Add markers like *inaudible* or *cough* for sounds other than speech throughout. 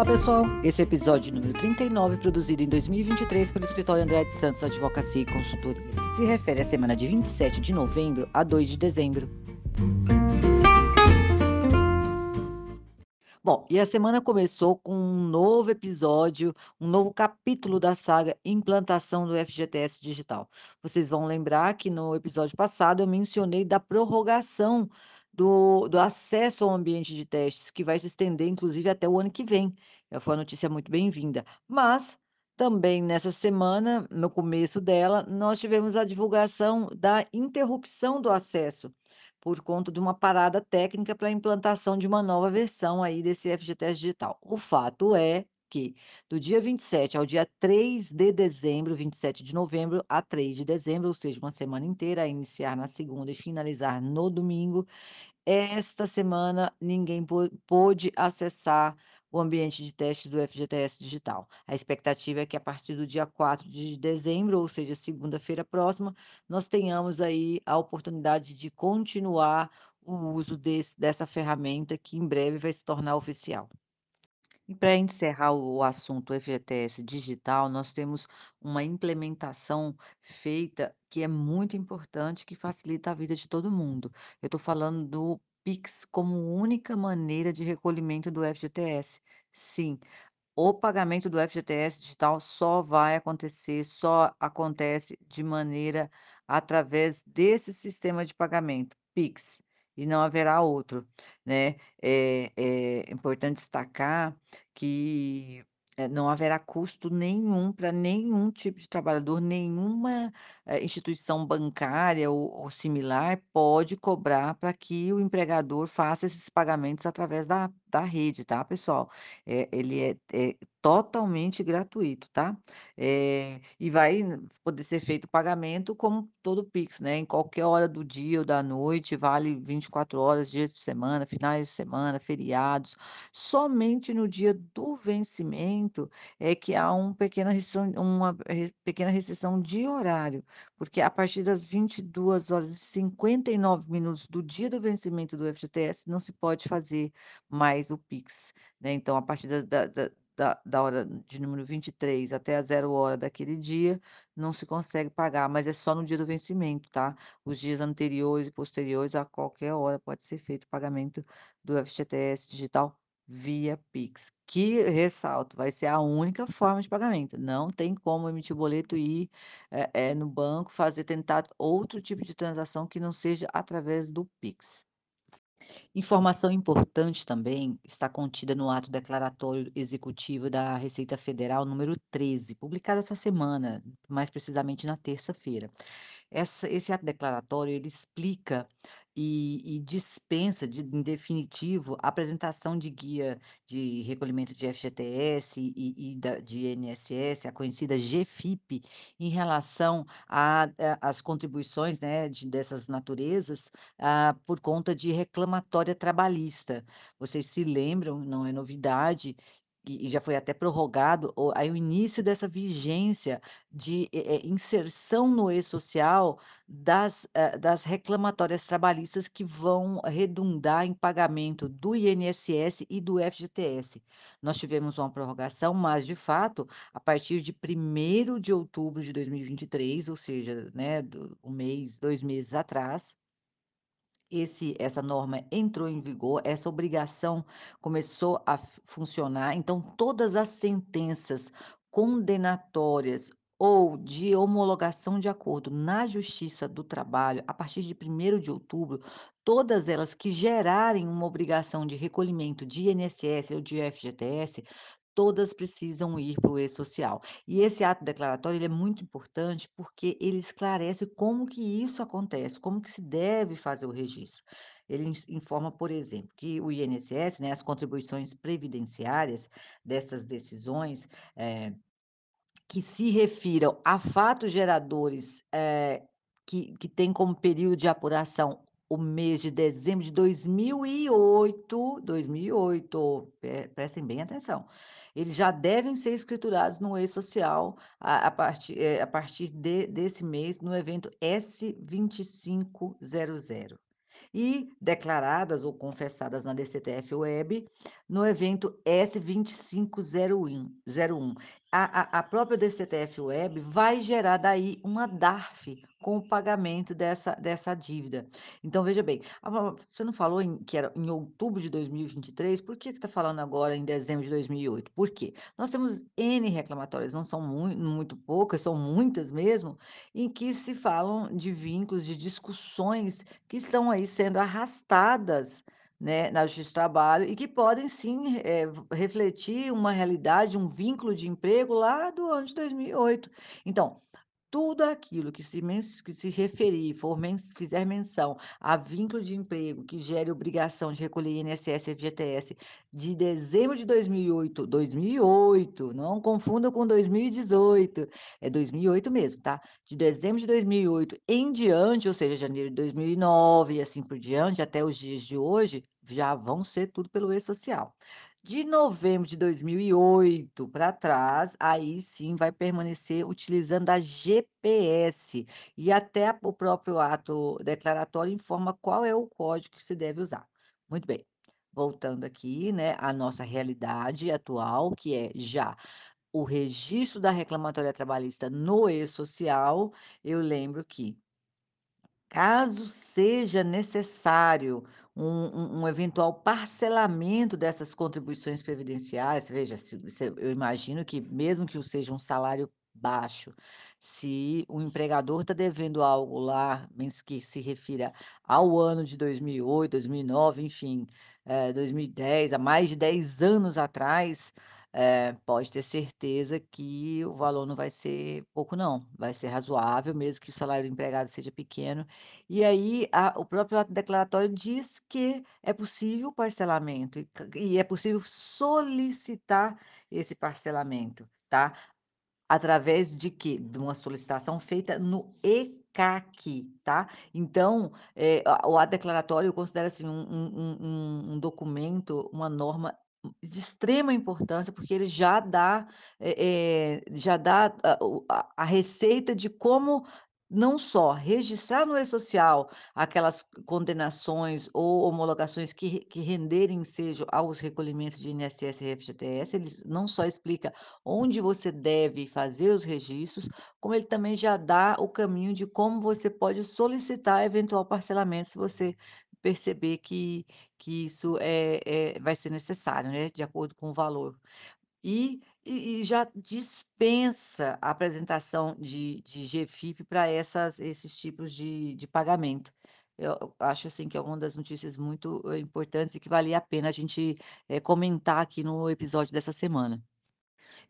Fala pessoal, esse é o episódio número 39, produzido em 2023 pelo Escritório André de Santos Advocacia e Consultoria, se refere à semana de 27 de novembro a 2 de dezembro. Bom, e a semana começou com um novo episódio, um novo capítulo da saga Implantação do FGTS Digital. Vocês vão lembrar que no episódio passado eu mencionei da prorrogação do, do acesso ao ambiente de testes, que vai se estender, inclusive, até o ano que vem. Eh, Foi uma notícia muito bem-vinda. Mas também nessa semana, no começo dela, nós tivemos a divulgação da interrupção do acesso por conta de uma parada técnica para a implantação de uma nova versão aí desse FGTS digital. O fato é que do dia 27 ao dia 3 de dezembro, 27 de novembro a 3 de dezembro, ou seja, uma semana inteira, a iniciar na segunda e finalizar no domingo, esta semana ninguém pô- pôde acessar o ambiente de teste do FGTS digital. A expectativa é que a partir do dia 4 de dezembro, ou seja, segunda-feira próxima, nós tenhamos aí a oportunidade de continuar o uso desse, dessa ferramenta que em breve vai se tornar oficial. E para encerrar o assunto FGTS digital, nós temos uma implementação feita que é muito importante, que facilita a vida de todo mundo. Eu estou falando do Pix como única maneira de recolhimento do FGTS. Sim, o pagamento do FGTS digital só vai acontecer, só acontece de maneira através desse sistema de pagamento, Pix, e não haverá outro, né? É, é importante destacar que eh, não haverá custo nenhum para nenhum tipo de trabalhador, nenhuma eh, instituição bancária ou, ou similar pode cobrar para que o empregador faça esses pagamentos através da, da rede, tá, pessoal? É, ele é, é totalmente gratuito, tá? Eh, e vai poder ser feito o pagamento como todo Pix, né? Em qualquer hora do dia ou da noite, vale 24 horas, dias de semana, finais de semana, feriados. Somente no dia do vencimento é que há um pequena restrição, uma re- pequena restrição de horário, porque a partir das 22 horas e 59 minutos do dia do vencimento do FGTS não se pode fazer mais o Pix, né? Então, a partir da, da, da, da hora de número 23 até a zero hora daquele dia, não se consegue pagar, mas é só no dia do vencimento, tá? Os dias anteriores e posteriores, a qualquer hora, pode ser feito o pagamento do FGTS digital via Pix. Que, ressalto, vai ser a única forma de pagamento. Não tem como emitir o boleto e ir eh, eh, no banco fazer tentar outro tipo de transação que não seja através do Pix. Informação importante também está contida no ato declaratório executivo da Receita Federal número 13, publicado essa semana, mais precisamente na terça-feira. Esse ato declaratório, ele explica e e dispensa de em definitivo, a apresentação de guia de recolhimento de FGTS e e da de INSS, a conhecida GFIP, em relação a a às contribuições, né, de dessas naturezas, ah, por conta de reclamatória trabalhista. Vocês se lembram, não é novidade, e e já foi até prorrogado o aí o início dessa vigência de, eh eh, inserção no e-social das, hã, das reclamatórias trabalhistas que vão redundar em pagamento do INSS e do FGTS. Nós tivemos uma prorrogação, mas de fato, a partir de primeiro de outubro de 2023, ou seja, né, do 1 mês, 2 meses atrás, esse essa norma entrou em vigor, essa obrigação começou a funcionar, então todas as sentenças condenatórias ou de homologação de acordo na Justiça do Trabalho, a partir de primeiro de outubro, todas elas que gerarem uma obrigação de recolhimento de INSS ou de FGTS, todas precisam ir para o e-social. E esse ato declaratório é muito importante, porque ele esclarece como que isso acontece, como que se deve fazer o registro. Ele informa, por exemplo, que o INSS, né, as contribuições previdenciárias dessas decisões, eh que se refiram a fatos geradores, eh, que que têm como período de apuração o mês de dezembro de 2008, 2008, pre prestem bem atenção. Eles já devem ser escriturados no e-social a a partir, eh, a partir de desse mês no evento S2500. e declaradas ou confessadas na DCTF-Web, no evento S2501. A a a própria DCTF-Web vai gerar daí uma DARF com o pagamento dessa dessa dívida. Então veja bem, você não falou em que era em outubro de 2023, por que que tá falando agora em dezembro de 2008? Por quê? Nós temos N reclamatórios, não são mui muito poucas, são muitas mesmo, em que se falam de vínculos, de discussões que estão aí sendo arrastadas, né, na Justiça do Trabalho e que podem sim, v refletir uma realidade, um vínculo de emprego lá do ano de 2008. Então, tudo aquilo que se que se referir, for men fizer menção a vínculo de emprego que gere obrigação de recolher INSS e FGTS de dezembro de 2008, 2008, não confunda com 2018, é 2008 mesmo, tá? De dezembro de 2008 em diante, ou seja, janeiro de 2009 e assim por diante, até os dias de hoje, já vão ser tudo pelo E-social. De novembro de 2008 pra trás, aí sim vai permanecer utilizando a GPS, e até o próprio ato declaratório informa qual é o código que se deve usar. Muito bem, voltando aqui, né, à nossa realidade atual, que é já o registro da reclamatória trabalhista no E-social, eu lembro que caso seja necessário um um eventual parcelamento dessas contribuições previdenciárias, veja, se você eu imagino que mesmo que seja um salário baixo, se o empregador tá devendo algo lá, mens que se refira ao ano de 2008, 2009, enfim, eh, 2010, há mais de 10 anos atrás, eh, pode ter certeza que o valor não vai ser pouco não, vai ser razoável, mesmo que o salário do empregado seja pequeno. E aí a o próprio ato declaratório diz que é possível o parcelamento e e é possível solicitar esse parcelamento, tá? Através de quê? De uma solicitação feita no ECAC, tá? Então, eh, o ato declaratório eu considero assim um um um um documento, uma norma de extrema importância, porque ele já dá, eh, já dá a a receita de como não só registrar no E-social aquelas condenações ou homologações que que renderem ensejo aos recolhimentos de INSS e FGTS, eles não só explica onde você deve fazer os registros, como ele também já dá o caminho de como você pode solicitar eventual parcelamento, se você perceber que que isso, eh eh, vai ser necessário, né, de acordo com o valor. E e já dispensa a apresentação de de GFIP essas esses tipos de de pagamento. Eu acho assim que é uma das notícias muito, eh, importantes e que valia a pena a gente, eh, comentar aqui no episódio dessa semana.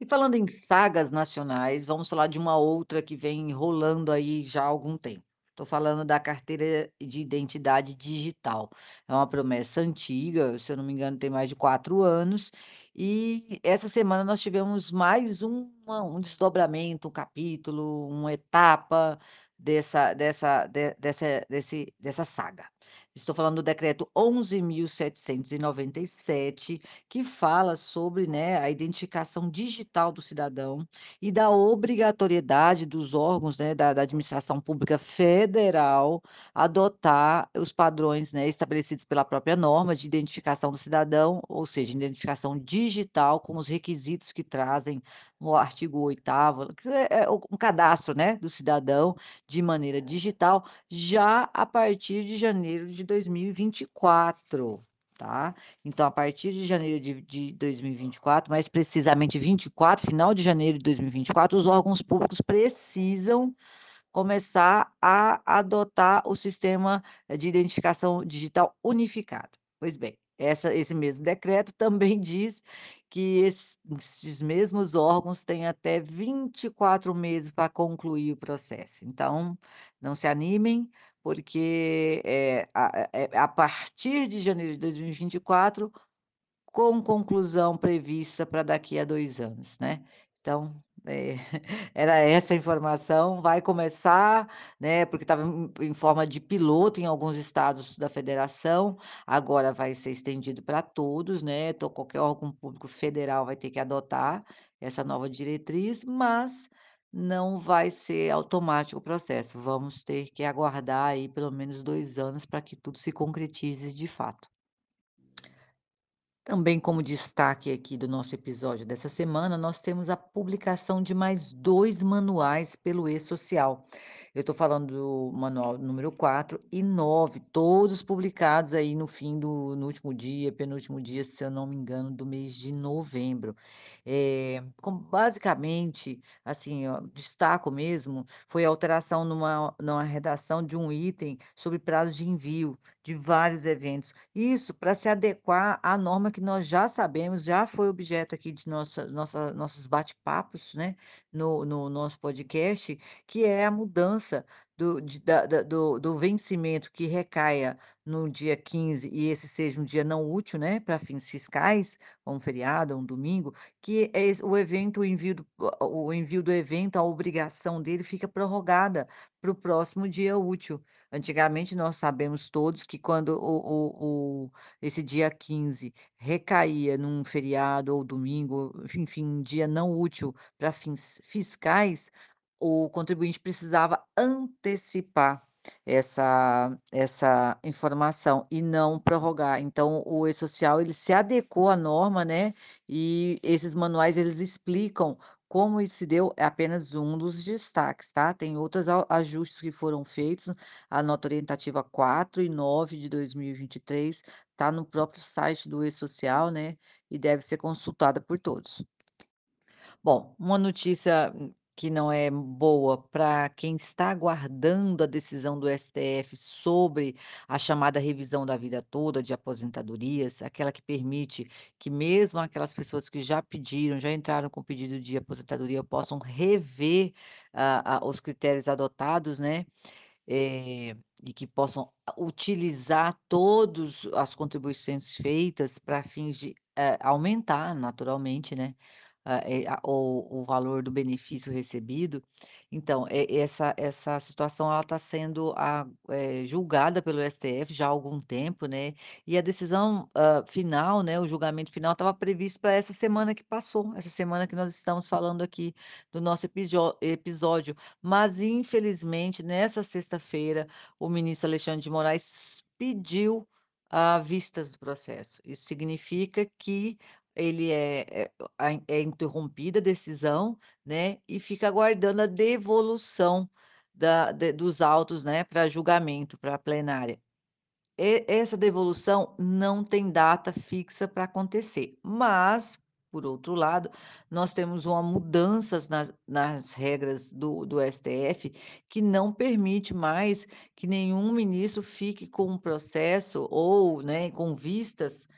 E falando em sagas nacionais, vamos falar de uma outra que vem rolando aí já há algum tempo. Tô falando da carteira de identidade digital. É uma promessa antiga, se eu não me engano tem mais de 4 anos, e essa semana nós tivemos mais uma um desdobramento, um capítulo, uma etapa dessa dessa de dessa desse dessa saga. Estou falando do decreto 11.797, que fala sobre, né, a identificação digital do cidadão e da obrigatoriedade dos órgãos, né, da da administração pública federal adotar os padrões, né, estabelecidos pela própria norma de identificação do cidadão, ou seja, identificação digital com os requisitos que trazem no artigo 8º, que é é um cadastro, né, do cidadão de maneira digital, já a partir de janeiro de 2024, tá? Então a partir de janeiro de de 2024, mais precisamente 24, final de janeiro de 2024, os órgãos públicos precisam começar a adotar o sistema de identificação digital unificado. Pois bem, essa esse mesmo decreto também *laughs* diz que esse esses mesmos órgãos têm até 24 meses pra concluir o processo. Então, não se animem, porque, eh, a eh, a partir de janeiro de 2024, com conclusão prevista pra daqui a 2 anos, né? Então, eh, *laughs* era essa informação, vai começar, né, porque estava em forma de piloto em alguns estados da federação, agora vai ser estendido pra todos, né, então qualquer órgão público federal vai ter que adotar essa nova diretriz, mas não vai ser automático o processo, vamos ter que aguardar aí pelo menos 2 anos para que tudo se concretize de fato. Também como destaque aqui do nosso episódio dessa semana, nós temos a publicação de mais 2 manuais pelo E-Social. Eu estou falando do manual número 4 e 9, todos publicados aí no fim do no último dia, penúltimo dia, se eu não me engano, do mês de novembro. Eh, com basicamente, assim, ó, destaco mesmo, foi a alteração numa numa redação de um item sobre prazo de envio de vários eventos. Isso para se adequar à norma que nós já sabemos, já foi objeto aqui de nossa nossa nossos bate-papos, né, no no nosso podcast, que é a mudança do de da da do do vencimento que recaia no dia 15 e esse seja um dia não útil, né, para fins fiscais, um feriado um domingo, que é o evento, o envio do o envio do evento, a obrigação dele fica prorrogada para o próximo dia útil. Antigamente, nós sabemos todos que quando o o o esse dia 15 recaía num feriado ou domingo, enfim, um dia não útil para fins fiscais, o contribuinte precisava antecipar essa essa informação e não prorrogar. Então o E-Social ele se adequou à norma, né, e esses manuais eles explicam como isso se deu, é apenas um dos destaques, tá. Tem outros ajustes que foram feitos, a nota orientativa 4 e 9 de 2023, tá no próprio site do E-Social, né, e deve ser consultada por todos. Bom, uma notícia que não é boa para quem está aguardando a decisão do STF sobre a chamada revisão da vida toda de aposentadorias, aquela que permite que mesmo aquelas pessoas que já pediram, já entraram com pedido de aposentadoria, possam rever, ah, ah, os critérios adotados, né, eh, e que possam utilizar todos as contribuições feitas para fins de, eh, aumentar naturalmente, né, ah, eh, a o valor do benefício recebido. Então, eh, essa essa situação ela está sendo a eh, julgada pelo STF já há algum tempo, né, e a decisão, hã, final, né, o julgamento final estava previsto para essa semana que passou, essa semana que nós estamos falando aqui do nosso episódio, mas infelizmente nessa sexta-feira, o ministro Alexandre de Moraes pediu, ah, vistas do processo. Isso significa que ele é é é interrompida a decisão, né, e fica aguardando a devolução da de dos autos, né, para julgamento, para plenária. E essa devolução não tem data fixa para acontecer, mas, por outro lado, nós temos uma mudanças nas nas regras do do STF, que não permite mais que nenhum ministro fique com um processo ou, né, com vistas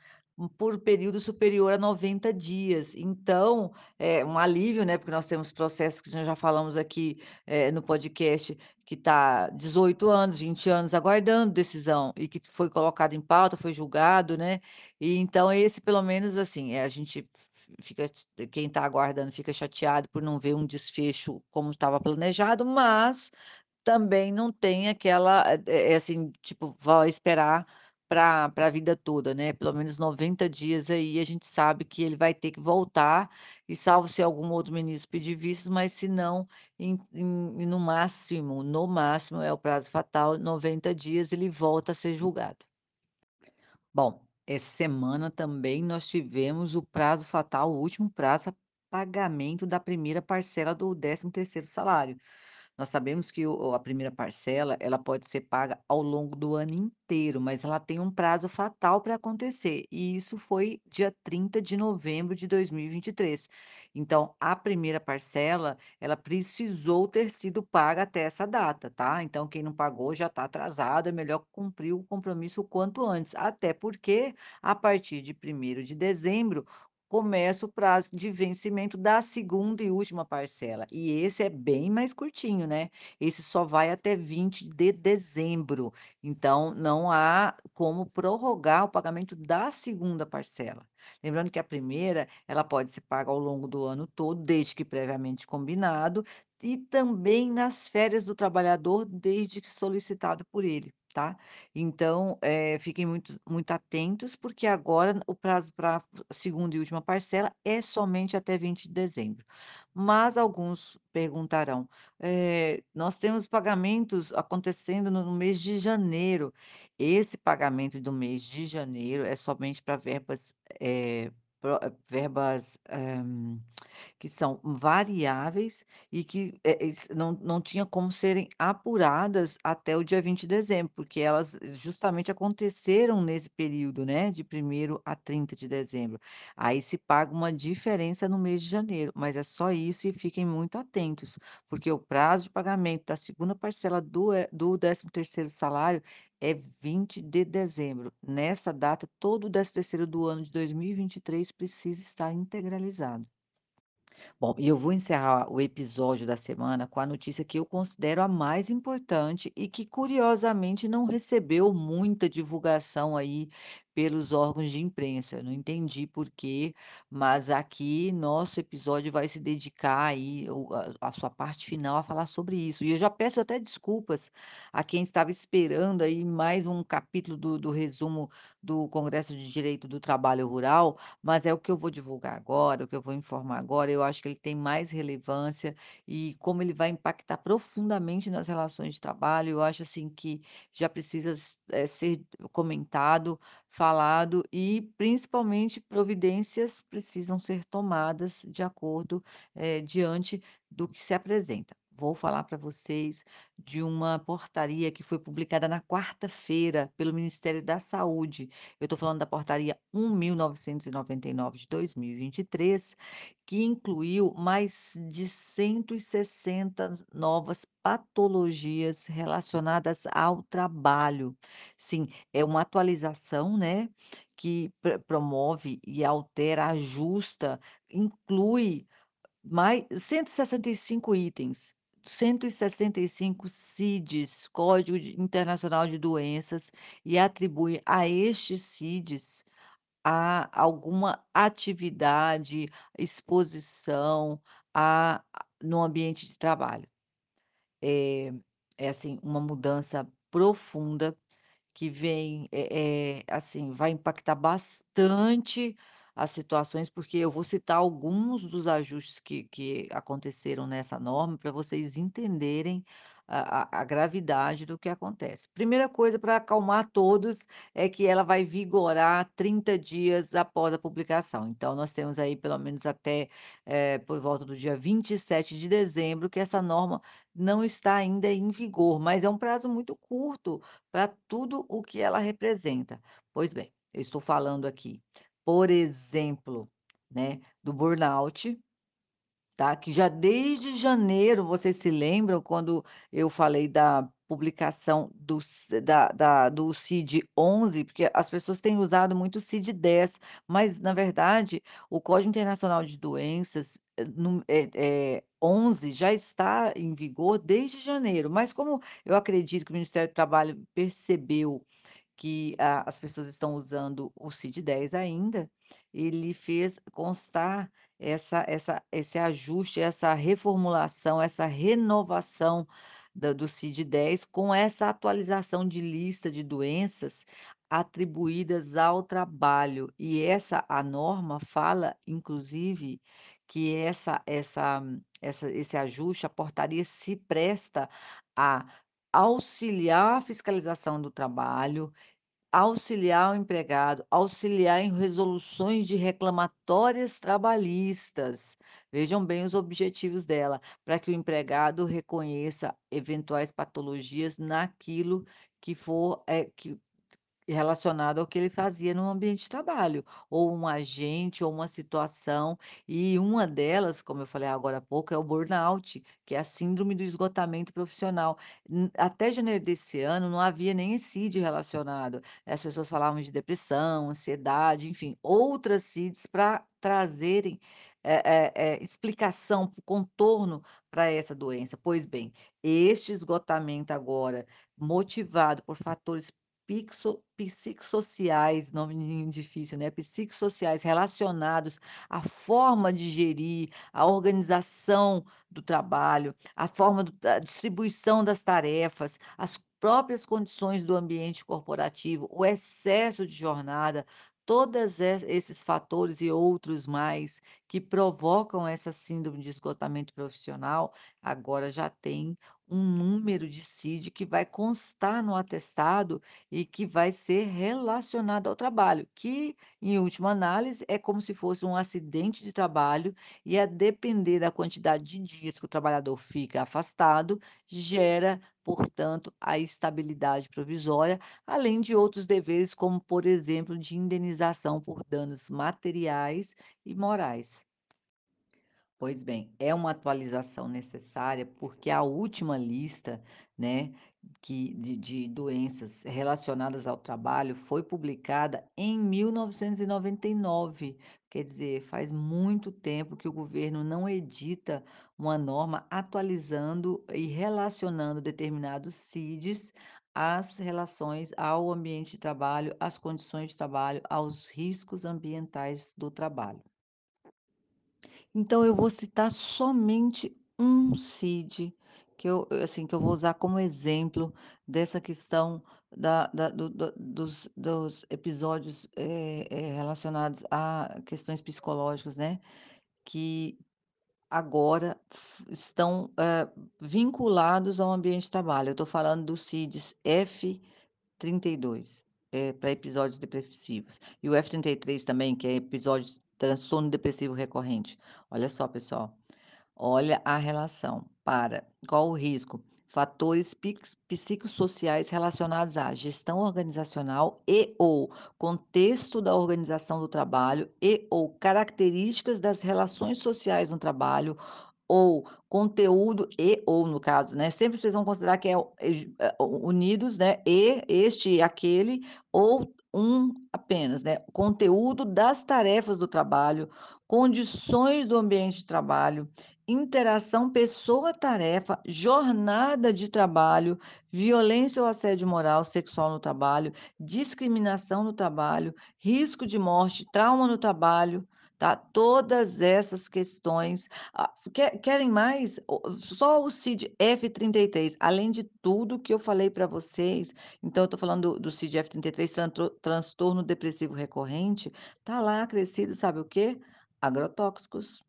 por período superior a 90 dias. Então, é um alívio, né, porque nós temos processos que nós já falamos aqui, eh, no podcast, que está 18 anos, 20 anos aguardando decisão e que foi colocado em pauta, foi julgado, né. E então esse pelo menos, assim, eh, a gente fi fica quem está aguardando fica chateado por não ver um desfecho como estava planejado, mas também não tem aquela, eh, assim, tipo, vai esperar para a vida toda, né, pelo menos 90 dias aí a gente sabe que ele vai ter que voltar, e salvo se algum outro ministro pedir vistas, mas se não, em em no máximo, no máximo, é o prazo fatal, 90 dias ele volta a ser julgado. Bom, essa semana também nós tivemos o prazo fatal, o último prazo pagamento da primeira parcela do 13º salário. Nós sabemos que o a primeira parcela, ela pode ser paga ao longo do ano inteiro, mas ela tem um prazo fatal para acontecer, e isso foi dia 30 de novembro de 2023. Então, a primeira parcela, ela precisou ter sido paga até essa data, tá. Então quem não pagou já está atrasado, é melhor cumprir o compromisso o quanto antes, até porque, a partir de 1º de dezembro, começa o prazo de vencimento da segunda e última parcela, e esse é bem mais curtinho, né. Esse só vai até 20 de dezembro, então não há como prorrogar o pagamento da segunda parcela. Lembrando que a primeira, ela pode ser paga ao longo do ano todo, desde que previamente combinado, e também nas férias do trabalhador, desde que solicitado por ele. Tá. Então, eh, fiquem muito muito atentos, porque agora o prazo pra segunda e última parcela é somente até 20 de dezembro. Mas alguns perguntarão: "Eh, nós temos pagamentos acontecendo no mês de janeiro". Esse pagamento do mês de janeiro é somente para verbas, eh, verbas, eh que são variáveis e que, eh, es não não tinha como serem apuradas até o dia 20 de dezembro, porque elas justamente aconteceram nesse período, né, de primeiro a 30 de dezembro. Aí se paga uma diferença no mês de janeiro, mas é só isso e fiquem muito atentos, porque o prazo de pagamento da segunda parcela do eh, do 13º salário é 20 de dezembro. Nessa data, todo o 13º do ano de 2023 precisa estar integralizado. Bom, e eu vou encerrar o episódio da semana com a notícia que eu considero a mais importante e que, curiosamente, não recebeu muita divulgação aí pelos órgãos de imprensa. Não entendi por quê, mas aqui nosso episódio vai se dedicar aí, a a sua parte final, a falar sobre isso. E eu já peço até desculpas a quem estava esperando aí mais um capítulo do do resumo do Congresso de Direito do Trabalho Rural, mas é o que eu vou divulgar agora, o que eu vou informar agora, eu acho que ele tem mais relevância e como ele vai impactar profundamente nas relações de trabalho, eu acho assim que já precisa eh, ser comentado, falado e principalmente providências precisam ser tomadas de acordo, eh, diante do que se apresenta. Vou falar para vocês de uma portaria que foi publicada na quarta-feira pelo Ministério da Saúde. Eu estou falando da portaria 1999 de 2023, que incluiu mais de 160 novas patologias relacionadas ao trabalho. Sim, é uma atualização, né, que pre promove e altera, ajusta, inclui mais 165 itens, 165 CIDs, Código Internacional de Doenças, e atribui a estes CIDs a alguma atividade, exposição a no ambiente de trabalho. É é assim, uma mudança profunda que vem, eh eh, assim, vai impactar bastante as situações, porque eu vou citar alguns dos ajustes que que aconteceram nessa norma para vocês entenderem a a gravidade do que acontece. Primeira coisa para acalmar todos, é que ela vai vigorar 30 dias após a publicação. Então nós temos aí pelo menos até, eh, por volta do dia 27 de dezembro que essa norma não está ainda em vigor, mas é um prazo muito curto para tudo o que ela representa. Pois bem, eu estou falando aqui, por exemplo, né, do burnout, tá, que já desde janeiro, vocês se lembram quando eu falei da publicação do da da do CID-11, porque as pessoas têm usado muito o CID-10, mas na verdade o Código Internacional de Doenças, eh eh, 11 já está em vigor desde janeiro, mas como eu acredito que o Ministério do Trabalho percebeu que a as pessoas estão usando o CID-10 ainda, ele fez constar essa essa esse ajuste, essa reformulação, essa renovação da do CID-10 com essa atualização de lista de doenças atribuídas ao trabalho. E essa a norma fala inclusive que essa essa essa esse ajuste, a portaria se presta a auxiliar a fiscalização do trabalho, auxiliar o empregado, auxiliar em resoluções de reclamatórias trabalhistas. Vejam bem os objetivos dela, para que o empregado reconheça eventuais patologias naquilo que for, eh, que relacionado ao que ele fazia no ambiente de trabalho, ou um agente ou uma situação, e uma delas, como eu falei agora há pouco, é o burnout, que é a síndrome do esgotamento profissional. Até janeiro desse ano não havia nem CID relacionado, as pessoas falavam de depressão, ansiedade, enfim, outras CIDs para trazerem, eh eh eh, explicação, contorno para essa doença. Pois bem, este esgotamento agora, motivado por fatores pixo psicossociais, nomezinho difícil, né, psicossociais relacionados à forma de gerir, à organização do trabalho, à forma da distribuição das tarefas, as próprias condições do ambiente corporativo, o excesso de jornada, todas es esses fatores e outros mais que provocam essa síndrome de esgotamento profissional, agora já tem um número de CID que vai constar no atestado e que vai ser relacionado ao trabalho, que, em última análise, é como se fosse um acidente de trabalho e a depender da quantidade de dias que o trabalhador fica afastado, gera, portanto, a estabilidade provisória, além de outros deveres, como, por exemplo, de indenização por danos materiais e morais. Pois bem, é uma atualização necessária, porque a última lista, né, que de de doenças relacionadas ao trabalho foi publicada em 1999. Quer dizer, faz muito tempo que o governo não edita uma norma atualizando e relacionando determinados CIDs às relações ao ambiente de trabalho, às condições de trabalho, aos riscos ambientais do trabalho. Então eu vou citar somente um CID, que eu assim, que eu vou usar como exemplo dessa questão da da do do dos dos episódios, eh eh, relacionados a questões psicológicas, né, que agora estão, hã, vinculados ao ambiente de trabalho. Eu estou falando dos CIDs F32, eh, para episódios depressivos, e o F33 também, que é episódio de transtorno depressivo recorrente. Olha só, pessoal, olha a relação para qual o risco? Fatores psicossociais relacionados à gestão organizacional e/ou contexto da organização do trabalho e/ou características das relações sociais no trabalho, ou conteúdo e/ou no caso, né, sempre vocês vão considerar que é eh, unidos, né, e, este e aquele, ou um apenas, né, conteúdo das tarefas do trabalho, condições do ambiente de trabalho, interação pessoa-tarefa, jornada de trabalho, violência ou assédio moral, sexual no trabalho, discriminação no trabalho, risco de morte, trauma no trabalho, tá. Todas essas questões, ah, quer querem mais? Só o CID F33, além de tudo que eu falei para vocês, então eu estou falando do CID F33, trantro transtorno depressivo recorrente, tá lá acrescido, sabe o quê? Agrotóxicos,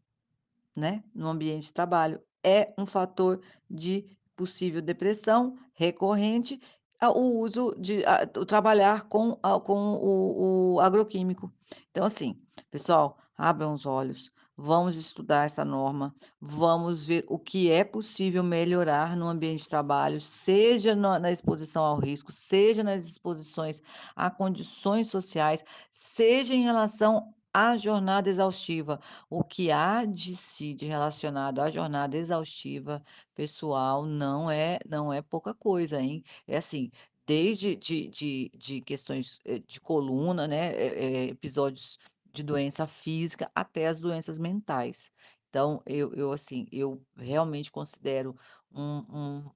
né, no ambiente de trabalho. É um fator de possível depressão recorrente, ah, o uso de ah, o trabalhar com a com o o agroquímico. Então assim, pessoal, abram os olhos, vamos estudar essa norma, vamos ver o que é possível melhorar no ambiente de trabalho, seja na exposição ao risco, seja nas exposições a condições sociais, seja em relação à jornada exaustiva. O que há de CID relacionado à jornada exaustiva, pessoal, não é não é pouca coisa, hein. É assim, desde de de de questões, eh, de coluna, né, eh eh, episódios de doença física, até as doenças mentais. Então eu eu, assim, eu realmente considero um um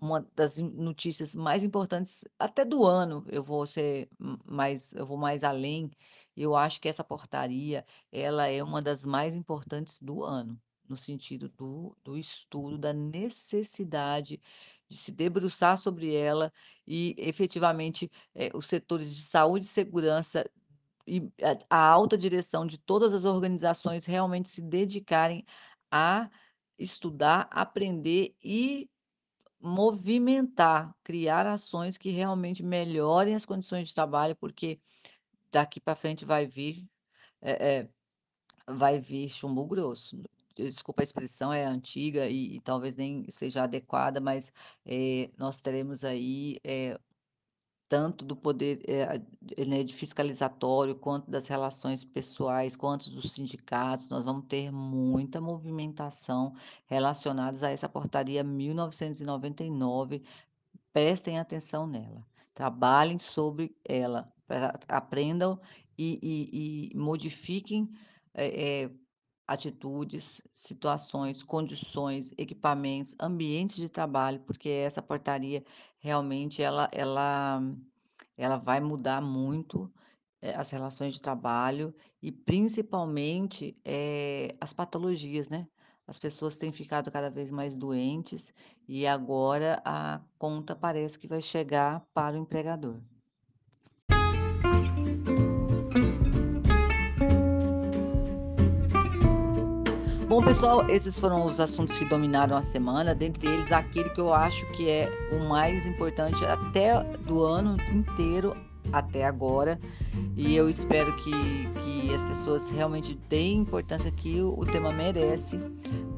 uma das notícias mais importantes até do ano, eu vou ser mais eu vou mais além, eu acho que essa portaria, ela é uma das mais importantes do ano, no sentido do do estudo, da necessidade de se debruçar sobre ela e efetivamente, eh, os setores de saúde e segurança e a a alta direção de todas as organizações realmente se dedicarem a estudar, aprender e movimentar, criar ações que realmente melhorem as condições de trabalho, porque daqui para frente vai vir, eh eh, vai vir chumbo grosso. Desculpa a expressão, é antiga e e talvez nem seja adequada, mas, eh, nós teremos aí, eh, tanto do poder, a né, de fiscalizatório, quanto das relações pessoais, quanto dos sindicatos, nós vamos ter muita movimentação relacionadas a essa portaria 1999, prestem atenção nela, trabalhem sobre ela, aprendam e e e modifiquem, eh eh, atitudes, situações, condições, equipamentos, ambientes de trabalho, porque essa portaria realmente ela ela ela vai mudar muito, eh, as relações de trabalho e principalmente, eh, as patologias, né. as pessoas têm ficado cada vez mais doentes e agora a conta parece que vai chegar para o empregador. Bom, pessoal, esses foram os assuntos que dominaram a semana, dentre eles aquele que eu acho que é o mais importante até do ano inteiro até agora. E eu espero que, que as pessoas realmente deem importância que o, o tema merece.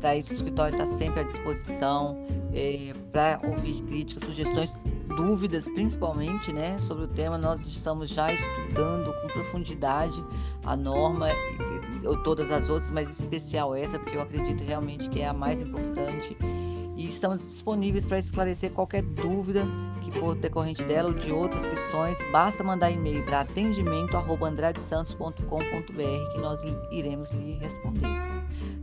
Para isso, o escritório está sempre à disposição é, para ouvir críticas, sugestões, dúvidas, principalmente né, sobre o tema. Nós estamos já estudando com profundidade a norma ou todas as outras, mas especial essa, porque eu acredito realmente que é a mais importante. E estamos disponíveis para esclarecer qualquer dúvida que for decorrente dela ou de outras questões. Basta mandar e-mail para atendimento@andradesantos.com.br que nós iremos lhe responder.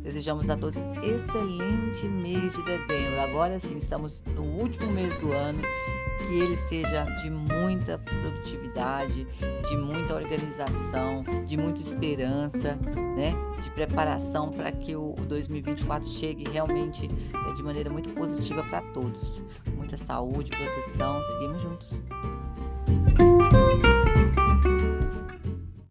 Desejamos a todos excelente mês de dezembro. Agora sim, estamos no último mês do ano que ele seja de muita produtividade, de muita organização, de muita esperança, né? de preparação para que o 2024 chegue realmente é, de maneira muito positiva para todos. Muita saúde, proteção, seguimos juntos.